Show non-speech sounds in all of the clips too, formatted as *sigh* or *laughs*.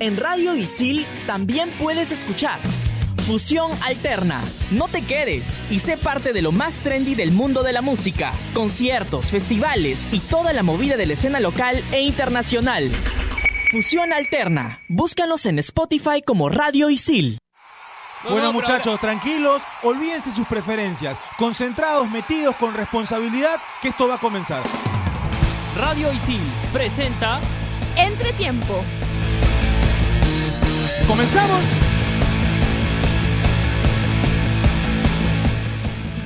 En Radio Isil también puedes escuchar Fusión Alterna. No te quedes y sé parte de lo más trendy del mundo de la música. Conciertos, festivales y toda la movida de la escena local e internacional. Fusión Alterna. Búscanos en Spotify como Radio Isil. Bueno muchachos, tranquilos, olvídense sus preferencias, concentrados, metidos con responsabilidad, que esto va a comenzar. Radio Isil presenta Entretiempo. ¿Comenzamos?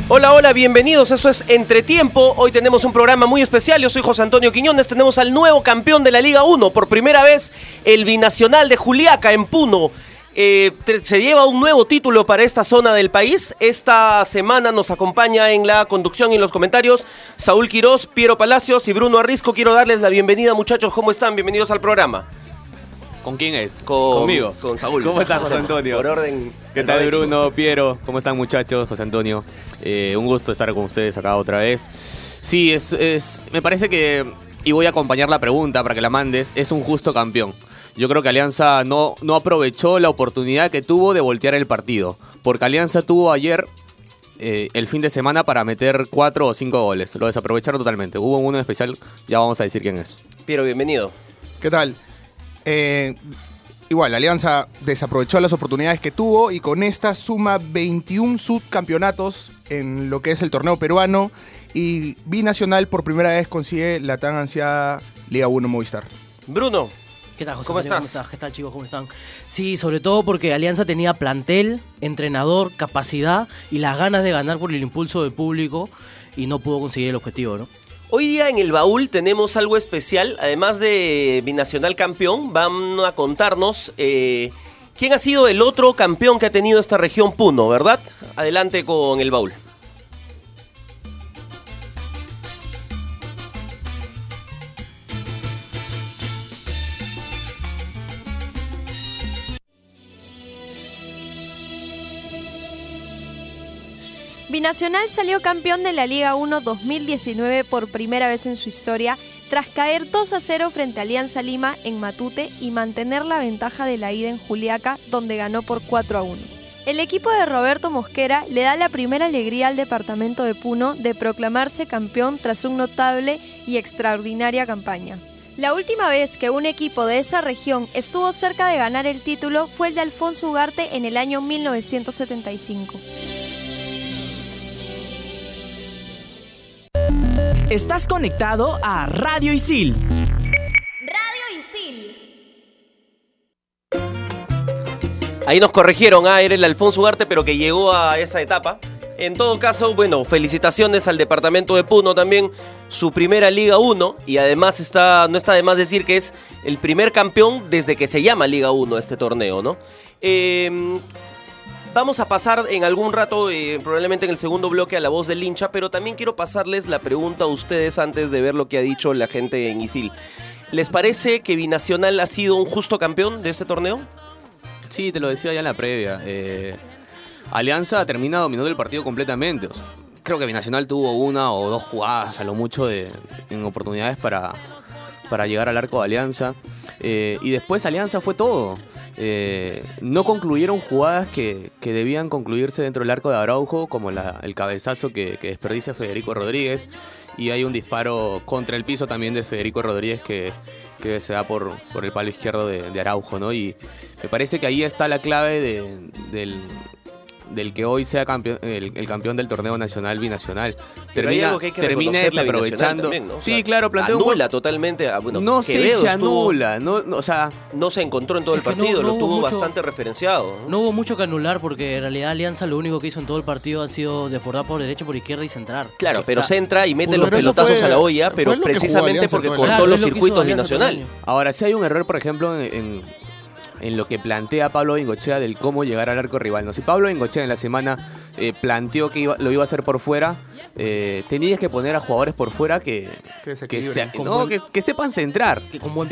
Hola, hola, bienvenidos. Esto es Entretiempo. Hoy tenemos un programa muy especial. Yo soy José Antonio Quiñones. Tenemos al nuevo campeón de la Liga 1. Por primera vez, el binacional de Juliaca en Puno. Eh, se lleva un nuevo título para esta zona del país. Esta semana nos acompaña en la conducción y en los comentarios Saúl Quirós, Piero Palacios y Bruno Arrisco. Quiero darles la bienvenida, muchachos. ¿Cómo están? Bienvenidos al programa. ¿Con quién es? Con- Conmigo. con Saúl. ¿Cómo estás, José Antonio? Por orden. ¿Qué tal, Bruno, Piero? ¿Cómo están, muchachos? José Antonio. Eh, un gusto estar con ustedes acá otra vez. Sí, es, es- me parece que, y voy a acompañar la pregunta para que la mandes, es un justo campeón. Yo creo que Alianza no, no aprovechó la oportunidad que tuvo de voltear el partido. Porque Alianza tuvo ayer eh, el fin de semana para meter cuatro o cinco goles. Lo desaprovecharon totalmente. Hubo uno especial, ya vamos a decir quién es. Piero, bienvenido. ¿Qué tal? Eh, igual, la Alianza desaprovechó las oportunidades que tuvo y con esta suma 21 subcampeonatos en lo que es el torneo peruano y Binacional por primera vez consigue la tan ansiada Liga 1 Movistar. Bruno. ¿Qué tal, José ¿Cómo Antonio? estás? ¿Qué tal, chicos? ¿Cómo están? Sí, sobre todo porque Alianza tenía plantel, entrenador, capacidad y las ganas de ganar por el impulso del público y no pudo conseguir el objetivo, ¿no? Hoy día en el baúl tenemos algo especial, además de binacional campeón, van a contarnos eh, quién ha sido el otro campeón que ha tenido esta región Puno, ¿verdad? Adelante con el baúl. Binacional salió campeón de la Liga 1 2019 por primera vez en su historia, tras caer 2 a 0 frente a Alianza Lima en Matute y mantener la ventaja de la ida en Juliaca, donde ganó por 4 a 1. El equipo de Roberto Mosquera le da la primera alegría al departamento de Puno de proclamarse campeón tras un notable y extraordinaria campaña. La última vez que un equipo de esa región estuvo cerca de ganar el título fue el de Alfonso Ugarte en el año 1975. Estás conectado a Radio Isil. Radio Isil. Ahí nos corrigieron, ah, era el Alfonso Ugarte, pero que llegó a esa etapa. En todo caso, bueno, felicitaciones al departamento de Puno también, su primera Liga 1 y además está, no está de más decir que es el primer campeón desde que se llama Liga 1 este torneo, ¿no? Eh, Vamos a pasar en algún rato, eh, probablemente en el segundo bloque, a la voz del hincha, pero también quiero pasarles la pregunta a ustedes antes de ver lo que ha dicho la gente en Isil. ¿Les parece que Binacional ha sido un justo campeón de este torneo? Sí, te lo decía ya en la previa. eh, Alianza termina dominando el partido completamente. creo que Binacional tuvo una o dos jugadas a lo mucho de, en oportunidades para, para llegar al arco de Alianza. Eh, y después Alianza fue todo. Eh, no concluyeron jugadas que, que debían concluirse dentro del arco de Araujo, como el cabezazo que, que desperdicia Federico Rodríguez. Y hay un disparo contra el piso también de Federico Rodríguez que, que se da por, por el palo izquierdo de, de Araujo, ¿no? Y me parece que ahí está la clave de- del, del que hoy sea campeón, el, el campeón del torneo nacional binacional. Pero hay algo que hay que termina reconocerle a Binacional desaprovechando. también, Sí, claro, plantea un Anula gol- totalmente. bueno, no sé si estuvo- anula, no, no, o sea, no se encontró en todo el partido, no lo tuvo mucho- bastante referenciado. ¿no? Hubo mucho que anular porque en realidad Alianza lo único que hizo en todo el partido ha sido desbordar por derecha, por izquierda y centrar. Claro, pero O sea, centra y mete los pelotazos fue- a la olla, pero precisamente porque cortó Claro, los circuitos binacional. Ahora, si hay un error, por ejemplo, en, en- en lo que plantea Pablo Bengochea del cómo llegar al arco rival. ¿no? Si Pablo Bengochea en la semana eh, planteó que iba- lo iba a hacer por fuera, eh, tenías que poner a jugadores por fuera que, Que se no, buen- que, que sepan centrar,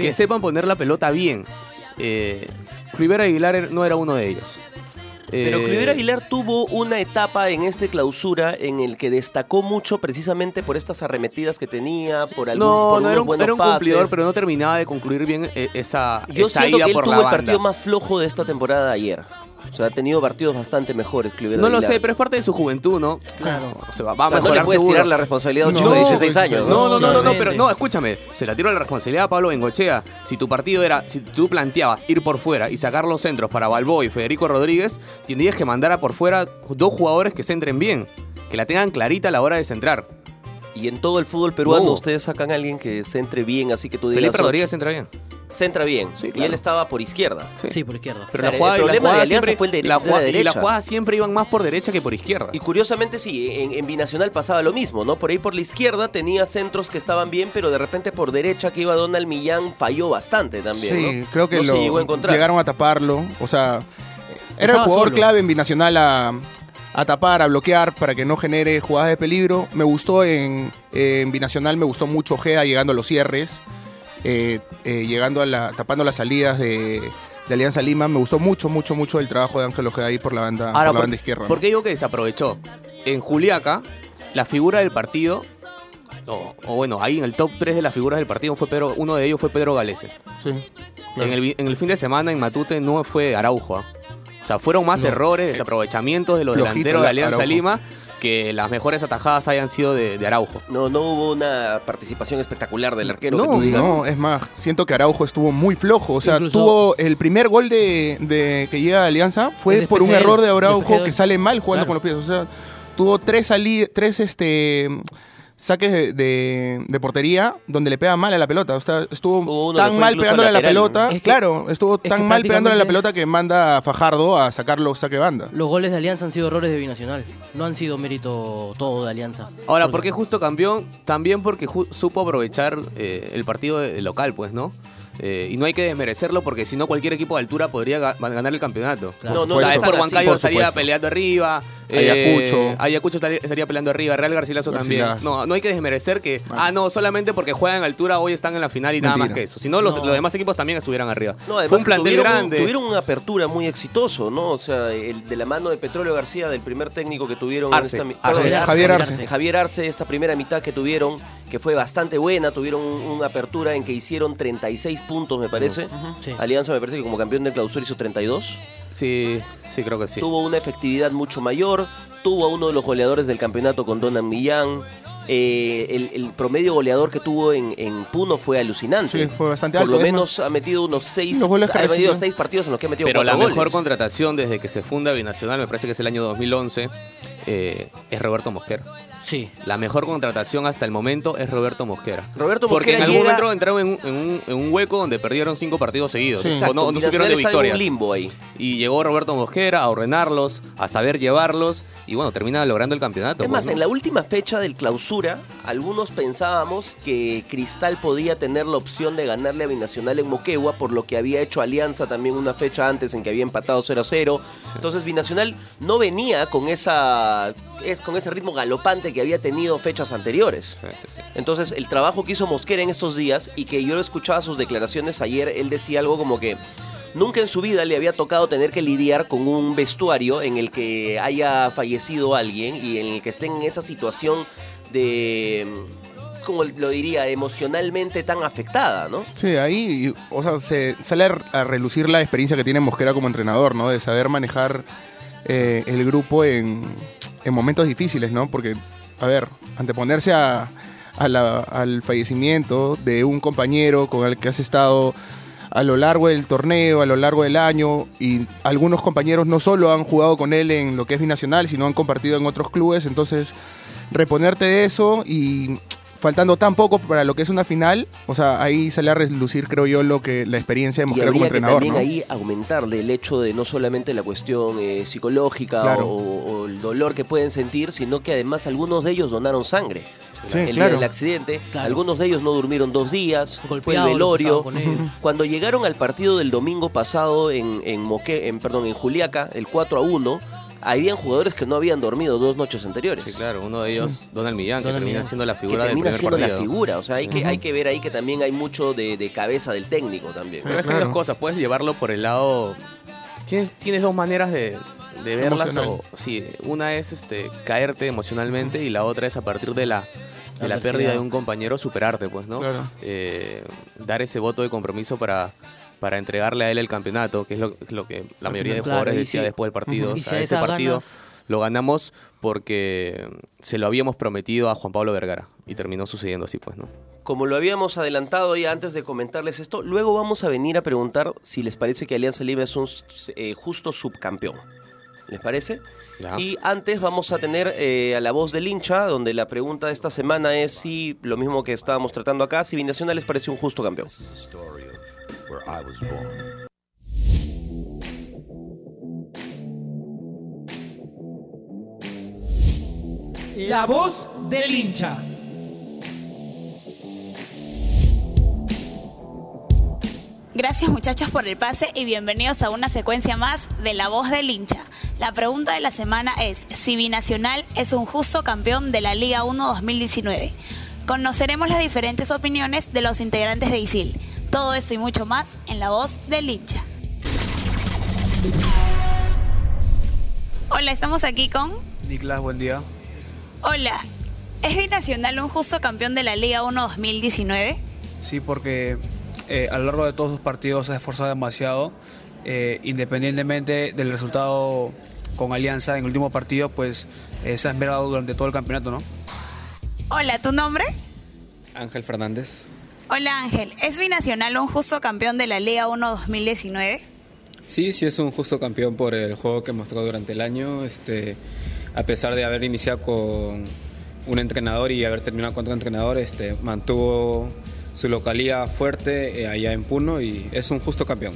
Que sepan poner la pelota bien. Eh, Rivera Aguilar no era uno de ellos. Pero Eh, Cliver Aguilar tuvo una etapa en este clausura en el que destacó mucho precisamente por estas arremetidas que tenía, por algún No, por no era un, era un pases. cumplidor, pero no terminaba de concluir bien eh, esa, Yo esa siento ida que él por tuvo la el banda. partido más flojo de esta temporada de ayer. O sea, ha tenido partidos bastante mejores Cliver No lo sé, pero es parte de su juventud, ¿no? Claro. O sea, va va a O sea, no mejorar le puedes seguro. tirar la responsabilidad a un No, chico de 16 pues, años. No, no, no, no, no, pero no, escúchame, se la tiro la responsabilidad a Pablo Bengochea. Si tu partido era, si tú planteabas ir por fuera y sacar los centros para Balboa y Federico Rodríguez, tendrías que mandar a por fuera dos jugadores que centren bien, que la tengan clarita a la hora de centrar. Y en todo el fútbol peruano No. ustedes sacan a alguien que centre bien, así que tú digas... Felipe "Oh, Rodríguez centra bien. Centra bien. Sí, Y él estaba por izquierda. Sí, por izquierda. Pero Claro, la jugada, el y la problema de Alianza siempre, fue el de- la de la jugada- y derecha. las jugadas siempre iban más por derecha que por izquierda. Y curiosamente sí, en, en Binacional pasaba lo mismo, ¿no? Por ahí por la izquierda tenía centros que estaban bien, pero de repente por derecha que iba Donald Millán falló bastante también, Sí, ¿no? creo que no lo se llegó a encontrar. llegaron a taparlo. O sea, era Estaba el jugador solo. clave en Binacional a, a tapar, a bloquear para que no genere jugadas de peligro. Me gustó en, en Binacional, me gustó mucho Gea llegando a los cierres, eh, eh, llegando a la, tapando las salidas de, de Alianza Lima. Me gustó mucho, mucho, mucho el trabajo de Ángel Ojeda ahí por la banda, por la ¿por, banda izquierda. ¿por qué digo que desaprovechó? En Juliaca, la figura del partido, o, o bueno, ahí en el top 3 de las figuras del partido, fue Pedro, uno de ellos fue Pedro Galese. Sí, claro. En, el, vi- en el fin de semana en Matute no fue Araujo. ¿ah? O sea, fueron más No. errores, desaprovechamientos de los Flojito delanteros de Alianza Araujo. Lima que las mejores atajadas hayan sido de, de Araujo. No, no hubo una participación espectacular del arquero que No, tú digas. no, es más, siento que Araujo estuvo muy flojo. O sea, Incluso- tuvo el primer gol de, de que llega a Alianza fue por un error de Araujo que sale mal jugando Claro. con los pies. O sea, tuvo tres sali tres este saques de, de- de portería donde le pega mal a la pelota. O sea, estuvo tan mal pegándole a la pelota. Es que- claro, estuvo es tan mal pegándole a la pelota que manda a Fajardo a sacarlo saque banda. Los goles de Alianza han sido errores de Binacional. No han sido mérito todo de Alianza. Ahora, Porque- ¿por qué justo campeón? También porque ju- supo aprovechar eh, el partido local, pues, ¿no? Eh, y no hay que desmerecerlo porque si no cualquier equipo de altura podría ga- ganar el campeonato. Claro. No, no, o sea, por Huancayo estaría supuesto. peleando arriba. Ayacucho. eh, Ayacucho estaría, estaría peleando arriba. Real Garcilaso también. No, no hay que desmerecer que, ah, no, solamente porque juegan en altura hoy están en la final y nada más que eso. Si no, los, No. los demás equipos también estuvieran arriba. No, además Fue un plantel tuvieron, un- grande. tuvieron una apertura muy exitoso, ¿no? O sea, el de la mano de Petróleo García, del primer técnico que tuvieron Arce. en esta Arce. Javier Arce. Arce. Javier Arce, esta primera mitad que tuvieron, que fue bastante buena, tuvieron un- una apertura en que hicieron 36 puntos, me parece. Sí. Alianza me parece que como campeón del clausura hizo 32. Sí, sí, creo que sí. Tuvo una efectividad mucho mayor, tuvo a uno de los goleadores del campeonato con Donan Millán. Eh, el, el promedio goleador que tuvo en, en Puno fue alucinante. Sí, fue bastante Por alto. lo es menos ha metido unos seis, Los goles que ha metido seis partidos en los que ha metido Pero la mejor contratación desde que se funda Binacional, me parece que es el año 2011, eh, es Roberto Mosquera. Sí. La mejor contratación hasta el momento es Roberto Mosquera. Roberto Porque Mosquera en algún llega- momento entraron en un, en un- en un hueco donde perdieron cinco partidos seguidos. Sí. O Exacto, no, no Binacional supieron de estaba en un victorias. limbo ahí. Y llegó Roberto Mosquera a ordenarlos, a saber llevarlos. Y bueno, termina logrando el campeonato. Es pues, más, ¿no? en la última fecha del clausura, algunos pensábamos que Cristal podía tener la opción de ganarle a Binacional en Moquegua, por lo que había hecho Alianza también una fecha antes en que había empatado 0 a 0. Entonces Binacional no venía con esa es con ese ritmo galopante que había tenido fechas anteriores. Sí, sí, sí. Entonces, el trabajo que hizo Mosquera en estos días y que yo escuchaba sus declaraciones ayer, él decía algo como que nunca en su vida le había tocado tener que lidiar con un vestuario en el que haya fallecido alguien y en el que estén en esa situación de, como lo diría, emocionalmente tan afectada, ¿no? Sí, ahí, o sea, se sale a, a relucir la experiencia que tiene Mosquera como entrenador, ¿no? De saber manejar eh, el grupo en, en momentos difíciles, ¿no? Porque, a ver, anteponerse a, al fallecimiento de un compañero con el que has estado a lo largo del torneo, a lo largo del año, y algunos compañeros no solo han jugado con él en lo que es binacional, sino han compartido en otros clubes, entonces reponerte de eso y faltando tan poco para lo que es una final, o sea, ahí sale a relucir, creo yo, lo que la experiencia de Y Mosquera como habría que entrenador, también ¿no? ahí aumentarle el hecho de no solamente la cuestión eh, psicológica Claro. o, o el dolor que pueden sentir, sino que además algunos de ellos donaron sangre. Sí, el día claro. del accidente, Claro. algunos de ellos no durmieron dos días, fue el velorio. *laughs* Cuando llegaron al partido del domingo pasado en, en, Moque- en, perdón, en Juliaca, el 4 a 1, habían jugadores que no habían dormido dos noches anteriores. Sí, claro, uno de ellos, Donald Millán, que termina Millán. siendo la Que figura del termina primer siendo la partido. figura, o sea, hay, que, hay que ver ahí que también hay mucho de, de cabeza del técnico también. Pero es que hay dos cosas, puedes llevarlo por el lado... Tienes, tienes dos maneras de, de verlas. O, sí, una es este, caerte emocionalmente y la otra es a partir de la, de La la pérdida de un compañero superarte, pues, ¿no? Claro. Eh, dar ese voto de compromiso para, para entregarle a él el campeonato, que es lo, es lo que la mayoría de Claro, jugadores y decía después del partido. Y O si sea, a ese partido ganas- lo ganamos porque se lo habíamos prometido a Juan Pablo Vergara y terminó sucediendo así, pues, ¿no? Como lo habíamos adelantado ya antes de comentarles esto, luego vamos a venir a preguntar si les parece que Alianza Lima es un eh, justo subcampeón. ¿Les parece? Ya. Y antes vamos a tener eh, a la voz del hincha, donde la pregunta de esta semana es si, lo mismo que estábamos tratando acá, si Binacional les parece un justo campeón. La voz del hincha. Gracias muchachos por el pase y bienvenidos a una secuencia más de La Voz del Hincha. La pregunta de la semana es si Binacional es un justo campeón de la Liga 1 2019. Conoceremos las diferentes opiniones de los integrantes de ISIL. Todo esto y mucho más en La Voz del Hincha. Hola, estamos aquí con... Niklas, buen día. Hola, ¿es Binacional un justo campeón de la Liga 1 2019? Sí, porque eh, a lo largo de todos sus partidos se ha esforzado demasiado. eh, independientemente del resultado con Alianza en el último partido, pues eh, se ha esmerado durante todo el campeonato, ¿no? Hola, ¿tu nombre? Ángel Fernández. Hola Ángel, ¿es Binacional un justo campeón de la Liga 1 2019? Sí, sí es un justo campeón por el juego que mostró durante el año. Este, a pesar de haber iniciado con un entrenador y haber terminado con otro entrenador, este, mantuvo su localía fuerte eh, allá en Puno y es un justo campeón.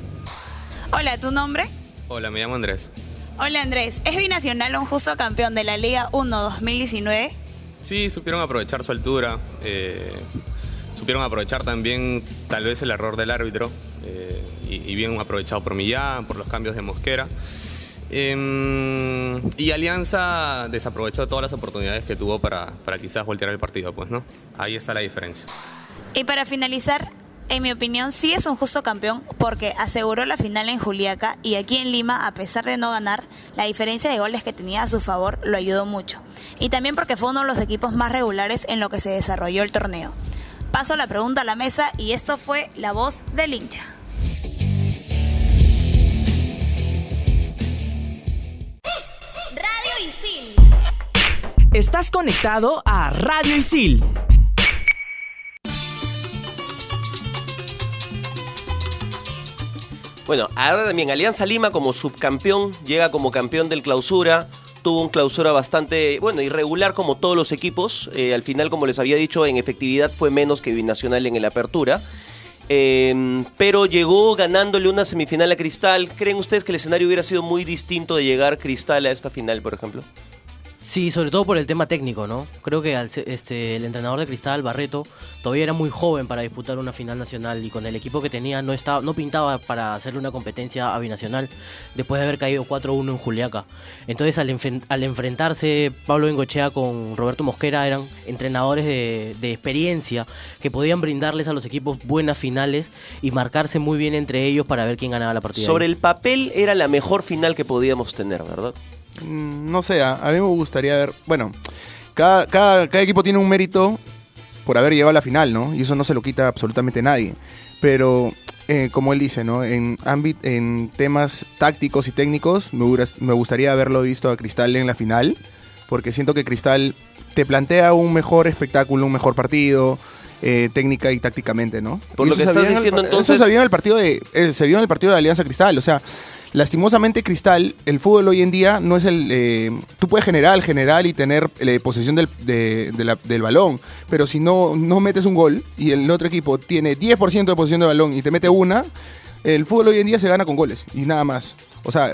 Hola, ¿tu nombre? Hola, me llamo Andrés. Hola Andrés, ¿es Binacional un justo campeón de la Liga 1 2019? Sí, supieron aprovechar su altura, eh, supieron aprovechar también tal vez el error del árbitro eh, y, bien aprovechado por Millán, por los cambios de Mosquera. Em, y Alianza desaprovechó todas las oportunidades que tuvo para, para quizás voltear el partido, pues, ¿no? Ahí está la diferencia. Y para finalizar, en mi opinión sí es un justo campeón porque aseguró la final en Juliaca y aquí en Lima, a pesar de no ganar, la diferencia de goles que tenía a su favor lo ayudó mucho. Y también porque fue uno de los equipos más regulares en lo que se desarrolló el torneo. Paso la pregunta a la mesa y esto fue la voz del hincha. Radio Isil. Estás conectado a Radio Isil. Bueno, ahora también Alianza Lima como subcampeón llega como campeón del clausura. Tuvo un clausura bastante, bueno, irregular como todos los equipos. Eh, al final, como les había dicho, en efectividad fue menos que Binacional en el Apertura. Eh, pero llegó ganándole una semifinal a Cristal. ¿Creen ustedes que el escenario hubiera sido muy distinto de llegar Cristal a esta final, por ejemplo? Sí, sobre todo por el tema técnico, ¿no? Creo que al este, el entrenador de Cristal, Barreto, todavía era muy joven para disputar una final nacional y con el equipo que tenía no, estaba, no pintaba para hacerle una competencia a Binacional después de haber caído 4-1 en Juliaca. Entonces al, enfrentarse Pablo Bengochea con Roberto Mosquera eran entrenadores de experiencia que podían brindarles a los equipos buenas finales y marcarse muy bien entre ellos para ver quién ganaba la partida. Sobre el papel era la mejor final que podíamos tener, ¿verdad? Mm, No sé, a, a mí me gustaría ver. Bueno, cada, cada, cada equipo tiene un mérito por haber llegado a la final, ¿no? Y eso no se lo quita absolutamente nadie. Pero, eh, como él dice, ¿no? En, en temas tácticos y técnicos, me, gustaría haberlo visto a Cristal en la final. Porque siento que Cristal te plantea un mejor espectáculo, un mejor partido. eh, técnica y tácticamente, ¿no? Por Y lo que estás el diciendo, entonces- Eso se vio en el partido de, eh, se vio en el partido de Alianza Cristal, o sea, lastimosamente Cristal, el fútbol hoy en día no es el, eh, tú puedes generar, generar y tener eh, posesión del, del balón, pero si no, no metes un gol y el otro equipo tiene 10% de posesión de balón y te mete una, el fútbol hoy en día se gana con goles y nada más. O sea,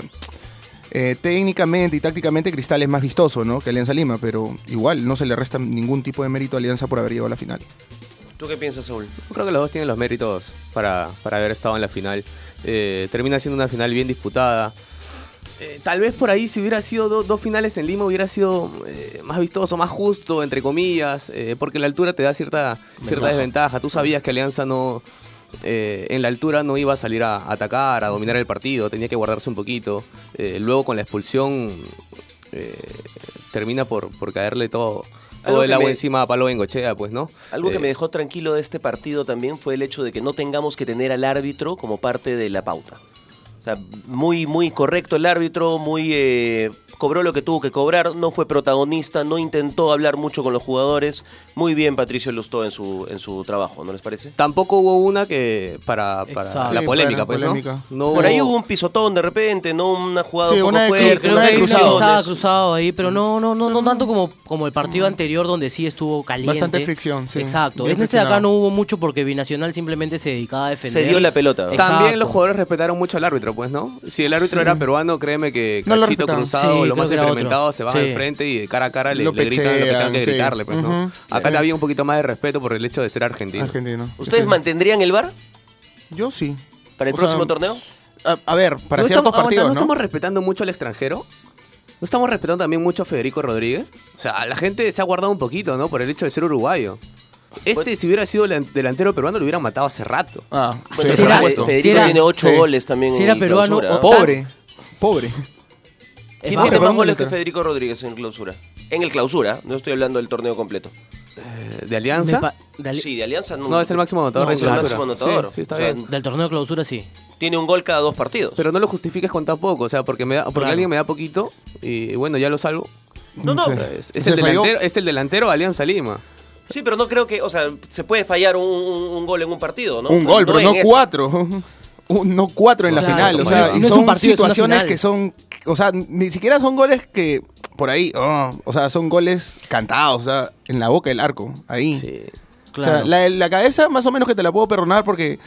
eh, técnicamente y tácticamente Cristal es más vistoso, ¿no? Que Alianza Lima, pero igual no se le resta ningún tipo de mérito a Alianza por haber llegado a la final. ¿Tú qué piensas, Saúl? Creo que los dos tienen los méritos para, para haber estado en la final. Eh, termina siendo una final bien disputada. Eh, tal vez por ahí si hubiera sido do- dos finales en Lima hubiera sido eh, más vistoso, más justo, entre comillas, porque la altura te da cierta, cierta Ventaja. desventaja. Tú sabías que Alianza no, eh, en la altura no iba a salir a atacar, a dominar el partido, tenía que guardarse un poquito. Eh, luego con la expulsión eh, termina por, por caerle todo, todo el agua me- encima a Pablo Bengochea, pues, ¿no? Algo que Eh, me dejó tranquilo de este partido también fue el hecho de que no tengamos que tener al árbitro como parte de la pauta. O sea, muy, muy correcto el árbitro, muy eh, cobró lo que tuvo que cobrar, no fue protagonista, no intentó hablar mucho con los jugadores. Muy bien Patricio Lustó en su, en su trabajo, ¿no les parece? Tampoco hubo una que para, la polémica, para pues, la ¿no? polémica. No Por ahí hubo un pisotón de repente, ¿no? Una jugada Sí, un poco una fuerte, creo que pisada cruzado ahí, pero no, no, no, no tanto como, como el partido anterior donde sí estuvo caliente. Bastante fricción, sí. Exacto. Bien En este de acá no hubo mucho porque Binacional simplemente se dedicaba a defender. Se dio la pelota. Exacto. También los jugadores respetaron mucho al árbitro, pues, ¿no? Si el árbitro Sí. era peruano, créeme que No lo Cachito respetaban. Cruzado, Sí, lo más que era otro. experimentado, se van al frente y de cara a cara le, Lo le gritan lo que tengan que sí. gritarle, pues, ¿no? Acá Eh. había un poquito más de respeto por el hecho de ser argentino. Argentino. ¿Ustedes Sí. mantendrían el VAR Yo sí. para el O próximo sea, torneo? A, a ver, para ¿No ciertos estamos- aguanta, partidos, ¿No ¿no? estamos respetando mucho al extranjero? ¿No estamos respetando también mucho a Federico Rodríguez? O sea, la gente se ha guardado un poquito, ¿no? Por el hecho de ser uruguayo. Este, si hubiera sido delan- delantero peruano, lo hubieran matado hace rato. Ah, Bueno, sí. Federico si era- tiene ocho sí. goles también si era en peruano, clausura. Pobre, pobre. ¿Quién más, tiene más goles que. Federico Rodríguez en clausura? En el clausura, no estoy hablando del torneo completo. Eh, ¿De Alianza? De Ali- Sí, de Alianza no. No, es el máximo anotador No, de es el clausura. máximo anotador. Sí, sí, está O sea, bien. Del torneo de clausura sí. Tiene un gol cada dos partidos. Pero no lo justifiques con tan poco, o sea, porque, me da, porque Claro. alguien me da poquito y bueno, ya lo salvo. no, no. Sí. Es, el falló. delantero, es el delantero de Alianza Lima. Sí, pero no creo que, o sea, se puede fallar un, un- un gol en un partido, ¿no? Un gol, pero no cuatro. *laughs* Un- no cuatro en la final. O sea, y no es un partido, situaciones que son. O sea, ni siquiera son goles que. Por ahí, oh, o sea, son goles cantados, o sea, en la boca del arco, ahí. Sí. O sea, la, la cabeza más o menos que te la puedo perdonar porque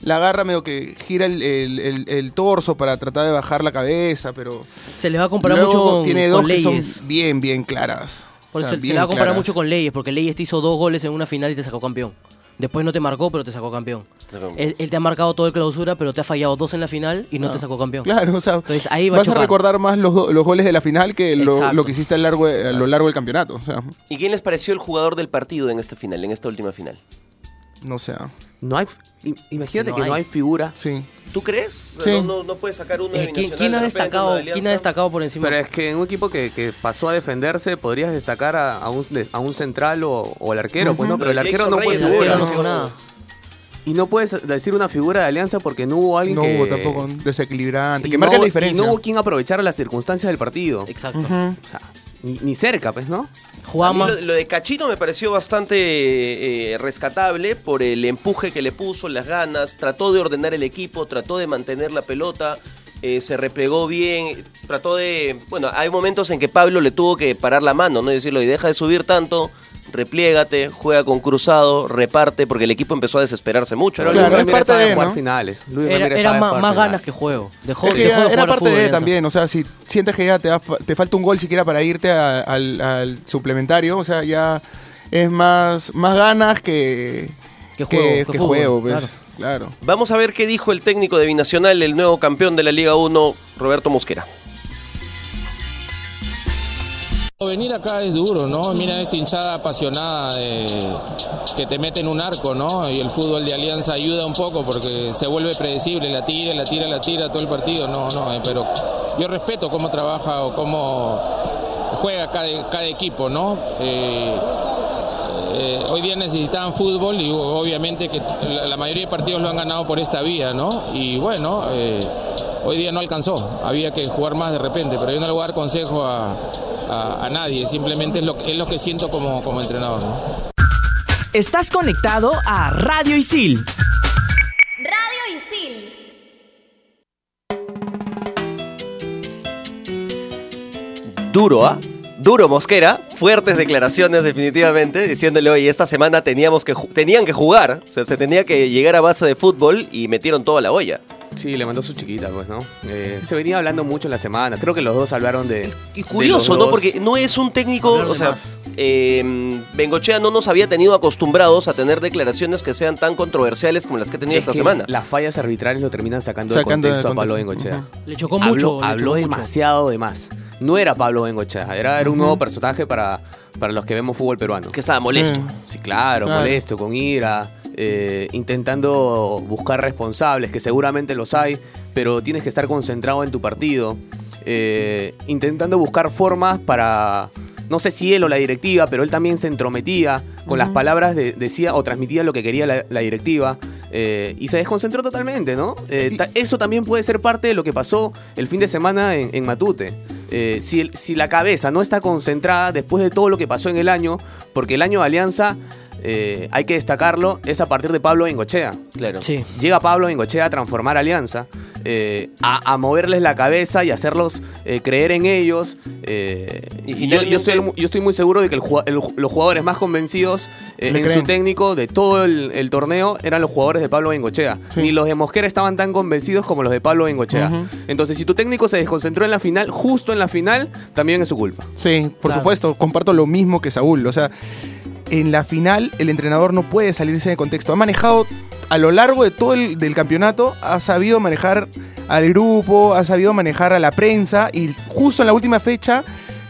la agarra medio que gira el, el- el- el torso para tratar de bajar la cabeza, pero Se le va a comparar luego mucho con, tiene con dos que son Leyes. bien, bien claras. Por O eso sea, se- se le va a comparar claras. mucho con Leyes, porque Leyes te hizo dos goles en una final y te sacó campeón. Después no te marcó, pero te sacó campeón. Él, él te ha marcado todo el clausura, pero te ha fallado dos en la final y no te sacó campeón. Claro, o sea, Entonces ahí va a vas a recordar más los, los goles de la final que lo, lo que hiciste a, lo largo a lo largo del campeonato. O sea, ¿Y quién les pareció el jugador del partido en esta final, en esta última final? no sé. No hay, im- imagínate No que no hay. figura. Sí. ¿Tú crees? Sí. No, no, no puedes sacar uno de Eh, ¿quién, quién ha de destacado, de ¿Quién ha destacado por encima? Pero es que en un equipo que, que pasó a defenderse, podrías destacar a, a un, a un central o, o el arquero, pues no, pero el arquero no puede figura. no no. Y no puedes decir una figura de alianza porque no hubo alguien No que. hubo tampoco un desequilibrante, que no marca la hubo- diferencia. Y no hubo quien aprovechara las circunstancias del partido. Exacto. O sea, ni, ni cerca, pues, ¿no? Lo, lo de Cachito me pareció bastante eh, rescatable por el empuje que le puso, las ganas, trató de ordenar el equipo, trató de mantener la pelota, eh, se replegó bien, trató de... Bueno, hay momentos en que Pablo le tuvo que parar la mano, ¿no? Y decirlo, y deja de subir tanto, repliégate, juega con cruzado, reparte, porque el equipo empezó a desesperarse mucho. Pero ¿no? Claro, Luis es Ramírez parte sabe de, jugar ¿no? finales. Luis era Ramírez era sabe más, jugar más ganas que juego. Dejó, Es que dejó de era, parte fútbol de también, o sea, si sientes que ya te, te falta un gol siquiera para irte a- al, al suplementario, o sea, ya es más, más ganas que, Que juego, que que fútbol, juego, pues, claro. claro. Vamos a ver qué dijo el técnico de Binacional, el nuevo campeón de la Liga 1, Roberto Mosquera. Venir acá es duro, ¿no? Mira esta hinchada apasionada que te mete en un arco, ¿no? Y el fútbol de Alianza ayuda un poco porque se vuelve predecible, la tira, la tira, la tira todo el partido, no, no, eh, pero yo respeto cómo trabaja o cómo juega cada, equipo, ¿no? Eh, eh, hoy día necesitaban fútbol y obviamente que la, la mayoría de partidos lo han ganado por esta vía, ¿no? Y bueno, hoy día no alcanzó, había que jugar más de repente, pero yo no le voy a dar consejo a, a- a nadie, simplemente es lo, que- es lo que siento como, como entrenador, ¿no? Estás conectado a Radio Isil. Radio Isil. Duro, ¿ah? Duro Mosquera, fuertes declaraciones definitivamente, diciéndole, oye, esta semana teníamos que tenían que jugar, o sea, se tenía que llegar a base de fútbol y metieron toda la olla. Sí, le mandó su chiquita, pues, ¿no? Eh, se venía hablando mucho en la semana. Creo que los dos hablaron de. Y curioso, ¿no? Porque no es un técnico, o sea, eh, Bengochea no nos había tenido acostumbrados a tener declaraciones que sean tan controversiales como las que ha tenido esta semana. Las fallas arbitrales lo terminan sacando, Sacando de de contexto a Pablo contexto. Bengochea. Le chocó mucho. Habló, le habló chocó mucho. demasiado de más. No era Pablo Bengochea, era, era un nuevo personaje para, para los que vemos fútbol peruano. Que estaba molesto. Sí, claro, Claro. molesto, con ira. Eh, intentando buscar responsables, que seguramente los hay, pero tienes que estar concentrado en tu partido, eh, intentando buscar formas para, no sé si él o la directiva, pero él también se entrometía con las palabras, de- decía o transmitía lo que quería la, la directiva. eh, y se desconcentró totalmente, ¿no? Eh, ta- eso también puede ser parte de lo que pasó el fin de semana en, en Matute. Eh, si, el- si la cabeza no está concentrada después de todo lo que pasó en el año, porque el año de Alianza, eh, hay que destacarlo, es a partir de Pablo Bengochea. Claro. Sí. Llega Pablo Bengochea a transformar Alianza, eh, a, a moverles la cabeza y hacerlos eh, creer en ellos. eh, Y yo, estoy, yo estoy muy seguro de que el jugua- el- los jugadores más convencidos eh, en creen. su técnico de todo el, el torneo eran los jugadores de Pablo Bengochea. Ni los de Mosquera estaban tan convencidos como los de Pablo Bengochea. Entonces, si tu técnico se desconcentró en la final, justo en la final, también es su culpa. Sí, por Claro. supuesto, comparto lo mismo que Saúl. O sea, en la final el entrenador no puede salirse de contexto. Ha manejado a lo largo de todo el del campeonato, ha sabido manejar al grupo, ha sabido manejar a la prensa y justo en la última fecha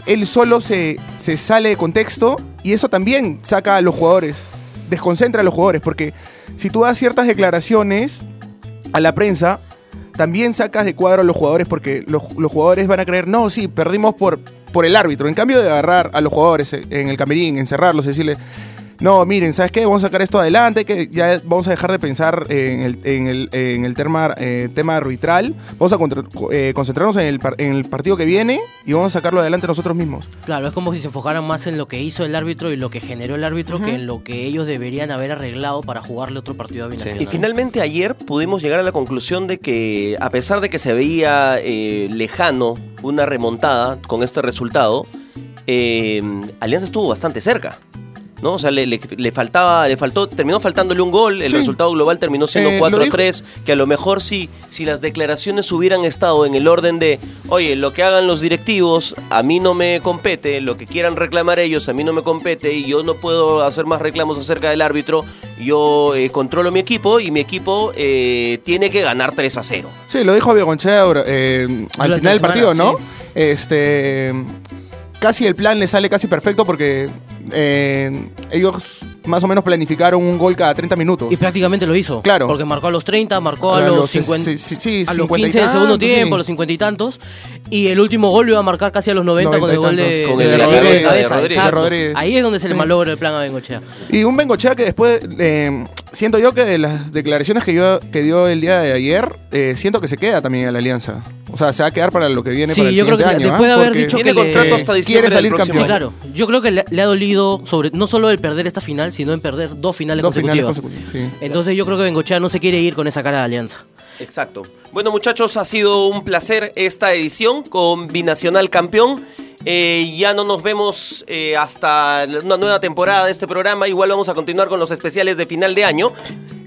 él solo se, sale de contexto y eso también saca a los jugadores, desconcentra a los jugadores, porque si tú das ciertas declaraciones a la prensa, también sacas de cuadro a los jugadores porque los, los jugadores van a creer, no, sí, perdimos por, por el árbitro. En cambio de agarrar a los jugadores en el camerín, encerrarlos y decirle, no, miren, ¿sabes qué? Vamos a sacar esto adelante, que ya vamos a dejar de pensar en el, en el, en el tema, eh, tema arbitral. Vamos a contra- eh, concentrarnos en el, en el partido que viene y vamos a sacarlo adelante nosotros mismos. Claro, es como si se enfocaran más en lo que hizo el árbitro y lo que generó el árbitro que en lo que ellos deberían haber arreglado para jugarle otro partido a Binacional. Y finalmente ayer pudimos llegar a la conclusión de que a pesar de que se veía eh, lejano una remontada con este resultado, eh, Alianza estuvo bastante cerca. ¿No? O sea, le, le- le faltaba, le faltó, terminó faltándole un gol, el Sí. resultado global terminó siendo Eh, lo 4-3, que a lo mejor si, si las declaraciones hubieran estado en el orden de, oye, lo que hagan los directivos, a mí no me compete, lo que quieran reclamar ellos, a mí no me compete, y yo no puedo hacer más reclamos acerca del árbitro, yo eh, controlo mi equipo y mi equipo eh, tiene que ganar 3 a 0. Sí, lo dijo Javier Gonchea eh, al final del partido, ¿no? sí. Este. Casi el plan le sale casi perfecto porque eh, ellos más o menos planificaron un gol cada 30 minutos. Y prácticamente lo hizo. Claro. Porque marcó a los 30, marcó a, A los, los 50, sí, sí, sí, a los 50 y 15 del segundo tantos, tiempo, sí. a los 50 y tantos. Y el último gol lo iba a marcar casi a los 90, con el 90 gol de, tantos. Con de el de la Rodríguez cabeza de cabeza, Rodríguez. exacto. De Rodríguez. Ahí es donde se le malogra el plan a Bengochea. Y un Bengochea que después, eh, siento yo que de las declaraciones que, yo, que dio el día de ayer, eh, siento que se queda también en la alianza. O sea, se va a quedar para lo que viene Sí, para el yo creo que sí, año. después de ¿ah? haber Porque dicho Tiene que le- contrato hasta diciembre quiere salir próximo Sí, campeón. claro. Yo creo que le, le ha dolido sobre no solo el perder esta final, sino en perder dos finales Dos finales consecutivas. consecutivas. sí. Entonces yo creo que Bengochea no se quiere ir con esa cara de alianza. Exacto. Bueno, muchachos, ha sido un placer esta edición con Binacional Campeón. Eh, ya no nos vemos eh, hasta una nueva temporada de este programa. Igual vamos a continuar con los especiales de final de año.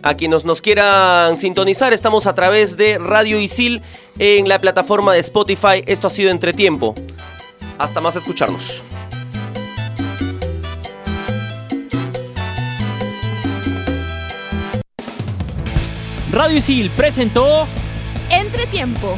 A quienes nos quieran sintonizar, estamos a través de Radio Isil en la plataforma de Spotify. Esto ha sido Entretiempo. Hasta más escucharnos. Radio Isil presentó Entretiempo.